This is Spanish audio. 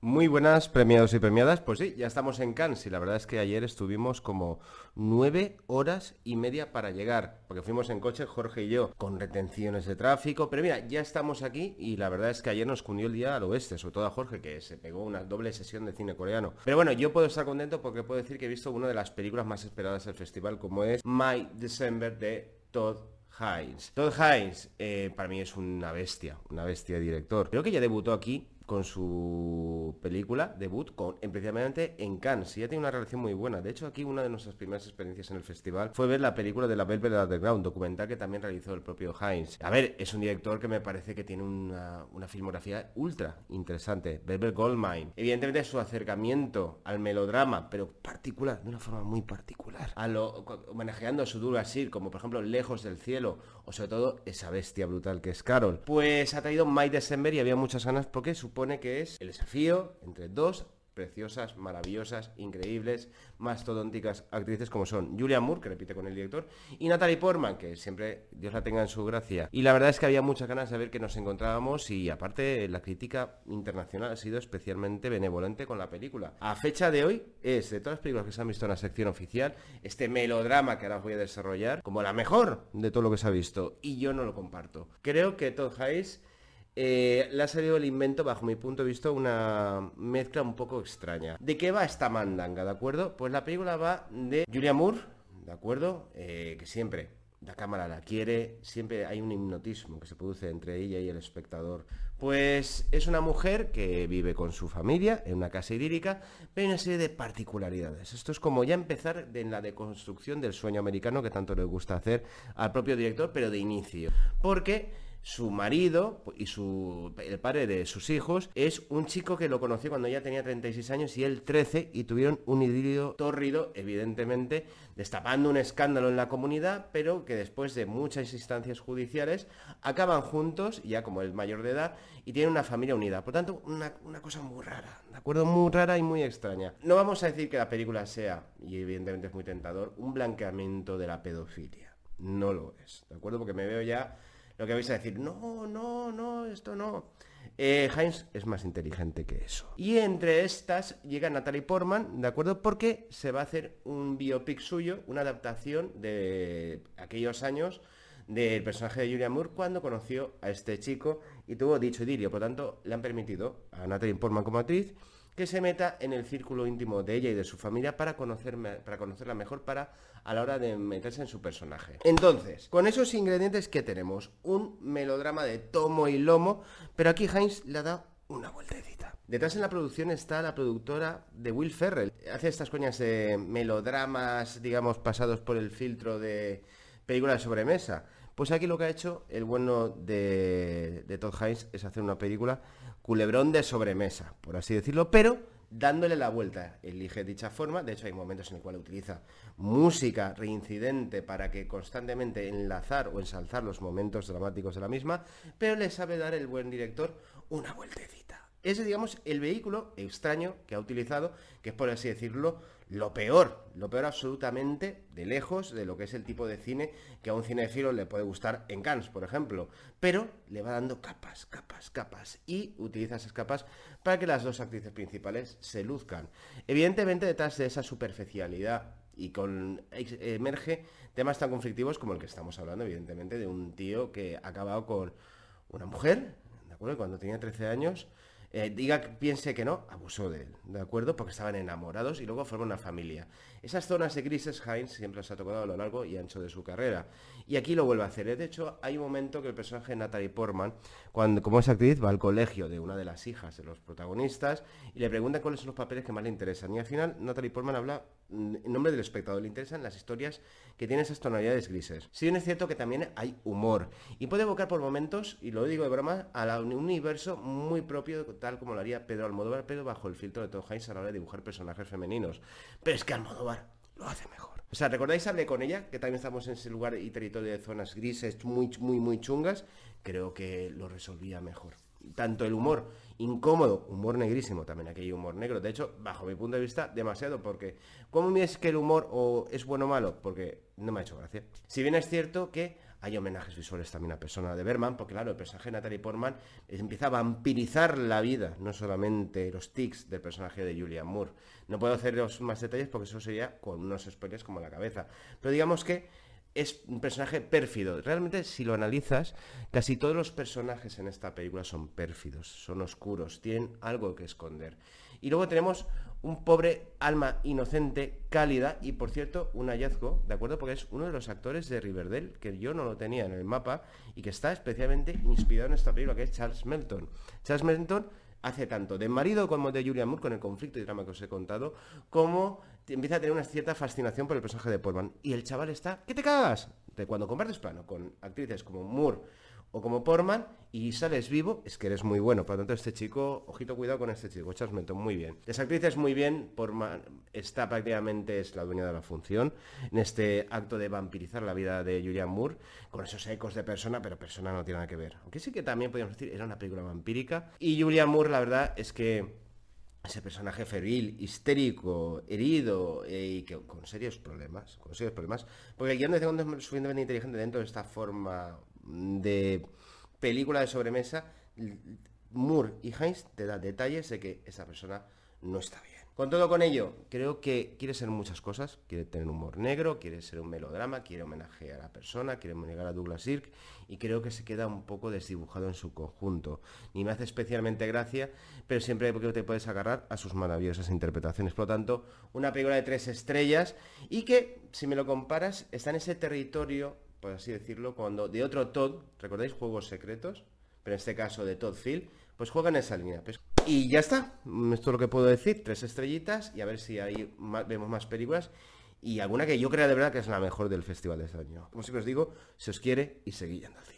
Muy buenas premiados y premiadas. Pues sí, ya estamos en Cannes y la verdad es que ayer estuvimos como nueve horas y media para llegar, porque fuimos en coche Jorge y yo, con retenciones de tráfico. Pero mira, ya estamos aquí y la verdad es que ayer nos cundió el día al oeste, sobre todo a Jorge, que se pegó una doble sesión de cine coreano. Pero bueno, yo puedo estar contento porque puedo decir que he visto una de las películas más esperadas del festival, como es My December de Todd Hines. Todd Hines, eh, para mí es una bestia, una bestia de director. Creo que ya debutó aquí con su película debut con, en, en Cannes. Y ya tiene una relación muy buena. De hecho, aquí una de nuestras primeras experiencias en el festival fue ver la película de la Velvet Underground, documental que también realizó el propio Heinz. A ver, es un director que me parece que tiene una, una filmografía ultra interesante. Velvet Goldmine. Evidentemente su acercamiento al melodrama, pero particular, de una forma muy particular. A homenajeando a su duro así, como por ejemplo Lejos del Cielo, o sobre todo esa bestia brutal que es Carol. Pues ha traído Mike December y había muchas ganas porque su supone que es el desafío entre dos preciosas, maravillosas, increíbles, mastodónticas actrices como son Julia Moore, que repite con el director, y Natalie Portman, que siempre Dios la tenga en su gracia. Y la verdad es que había muchas ganas de ver que nos encontrábamos y aparte la crítica internacional ha sido especialmente benevolente con la película. A fecha de hoy es, de todas las películas que se han visto en la sección oficial, este melodrama que ahora voy a desarrollar como la mejor de todo lo que se ha visto. Y yo no lo comparto. Creo que Todd Hayes eh, le ha salido el invento, bajo mi punto de vista, una mezcla un poco extraña. ¿De qué va esta mandanga, de acuerdo? Pues la película va de Julia Moore, ¿de acuerdo? Eh, que siempre la cámara la quiere, siempre hay un hipnotismo que se produce entre ella y el espectador. Pues es una mujer que vive con su familia en una casa idílica, pero hay una serie de particularidades. Esto es como ya empezar en la deconstrucción del sueño americano que tanto le gusta hacer al propio director, pero de inicio. Porque su marido y su, el padre de sus hijos es un chico que lo conoció cuando ella tenía 36 años y él 13 y tuvieron un idilio tórrido, evidentemente, destapando un escándalo en la comunidad, pero que después de muchas instancias judiciales acaban juntos, ya como el mayor de edad, y tienen una familia unida. Por tanto, una, una cosa muy rara, ¿de acuerdo? Muy rara y muy extraña. No vamos a decir que la película sea, y evidentemente es muy tentador, un blanqueamiento de la pedofilia. No lo es, ¿de acuerdo? Porque me veo ya lo que vais a decir, no, no, no, esto no. Eh, Heinz es más inteligente que eso. Y entre estas llega Natalie Portman, ¿de acuerdo? Porque se va a hacer un biopic suyo, una adaptación de aquellos años del personaje de Julia Moore cuando conoció a este chico y tuvo dicho idilio. Por tanto, le han permitido a Natalie Portman como actriz que se meta en el círculo íntimo de ella y de su familia para, para conocerla mejor para a la hora de meterse en su personaje. Entonces, con esos ingredientes que tenemos, un melodrama de tomo y lomo, pero aquí Heinz le ha dado una vueltecita. Detrás en la producción está la productora de Will Ferrell. Hace estas coñas de melodramas, digamos, pasados por el filtro de película de sobremesa. Pues aquí lo que ha hecho el bueno de, de Todd Hines es hacer una película culebrón de sobremesa, por así decirlo, pero dándole la vuelta. Elige dicha forma, de hecho hay momentos en el cual utiliza música reincidente para que constantemente enlazar o ensalzar los momentos dramáticos de la misma, pero le sabe dar el buen director una vueltecita. Ese, digamos, el vehículo extraño que ha utilizado, que es por así decirlo, lo peor, lo peor absolutamente de lejos de lo que es el tipo de cine que a un cinéfilo le puede gustar en Cannes, por ejemplo. Pero le va dando capas, capas, capas y utiliza esas capas para que las dos actrices principales se luzcan. Evidentemente detrás de esa superficialidad y con emerge temas tan conflictivos como el que estamos hablando, evidentemente, de un tío que ha acabado con una mujer, ¿de acuerdo? Cuando tenía 13 años eh, diga que piense que no, abusó de él, ¿de acuerdo? Porque estaban enamorados y luego forman una familia. Esas zonas de grises Heinz siempre las ha tocado a lo largo y ancho de su carrera. Y aquí lo vuelve a hacer. ¿eh? De hecho, hay un momento que el personaje de Natalie Portman, cuando, como es actriz, va al colegio de una de las hijas de los protagonistas y le pregunta cuáles son los papeles que más le interesan. Y al final, Natalie Portman habla en nombre del espectador. Le interesan las historias que tienen esas tonalidades grises. Si bien es cierto que también hay humor. Y puede evocar por momentos, y lo digo de broma, a un universo muy propio, tal como lo haría Pedro Almodóvar, pero bajo el filtro de Tom Hines a la hora de dibujar personajes femeninos. Pero es que Almodóvar lo hace mejor. O sea, ¿recordáis? Hablé con ella, que también estamos en ese lugar y territorio de zonas grises muy, muy, muy chungas. Creo que lo resolvía mejor. Tanto el humor incómodo, humor negrísimo, también aquí humor negro. De hecho, bajo mi punto de vista, demasiado, porque ¿cómo es que el humor o es bueno o malo? Porque no me ha hecho gracia. Si bien es cierto que hay homenajes visuales también a Persona de Berman, porque claro, el personaje de Natalie Portman empieza a vampirizar la vida, no solamente los tics del personaje de Julian Moore. No puedo haceros más detalles porque eso sería con unos spoilers como la cabeza. Pero digamos que es un personaje pérfido. Realmente, si lo analizas, casi todos los personajes en esta película son pérfidos, son oscuros, tienen algo que esconder. Y luego tenemos un pobre alma inocente, cálida y, por cierto, un hallazgo, ¿de acuerdo? Porque es uno de los actores de Riverdale, que yo no lo tenía en el mapa y que está especialmente inspirado en esta película, que es Charles Melton. Charles Melton hace tanto de marido como de Julian Moore con el conflicto y drama que os he contado, como empieza a tener una cierta fascinación por el personaje de Portman. Y el chaval está, ¿qué te cagas? Cuando compartes plano con actrices como Moore o como Portman y sales vivo, es que eres muy bueno. Por lo tanto, este chico, ojito cuidado con este chico, Charles Melton, muy bien. Esa actriz es muy bien, Portman está prácticamente, es la dueña de la función, en este acto de vampirizar la vida de Julian Moore, con esos ecos de persona, pero persona no tiene nada que ver. Aunque sí que también podríamos decir, era una película vampírica. Y Julian Moore, la verdad, es que ese personaje febril, histérico, herido eh, y que con serios problemas, con serios problemas, porque el guion de segundo es suficientemente inteligente dentro de esta forma de película de sobremesa, Moore y Heinz te dan detalles de que esa persona no está bien. Con todo con ello, creo que quiere ser muchas cosas. Quiere tener humor negro, quiere ser un melodrama, quiere homenajear a la persona, quiere homenajear a Douglas Sirk y creo que se queda un poco desdibujado en su conjunto. Ni me hace especialmente gracia, pero siempre creo que te puedes agarrar a sus maravillosas interpretaciones. Por lo tanto, una película de tres estrellas y que, si me lo comparas, está en ese territorio, por así decirlo, cuando de otro Todd, ¿recordáis Juegos Secretos? Pero en este caso de Todd Field, pues juega en esa línea. Pues, y ya está. Esto es lo que puedo decir. Tres estrellitas y a ver si ahí vemos más películas. Y alguna que yo crea de verdad que es la mejor del festival de este año. Como siempre os digo, se os quiere y seguid yendo al cine.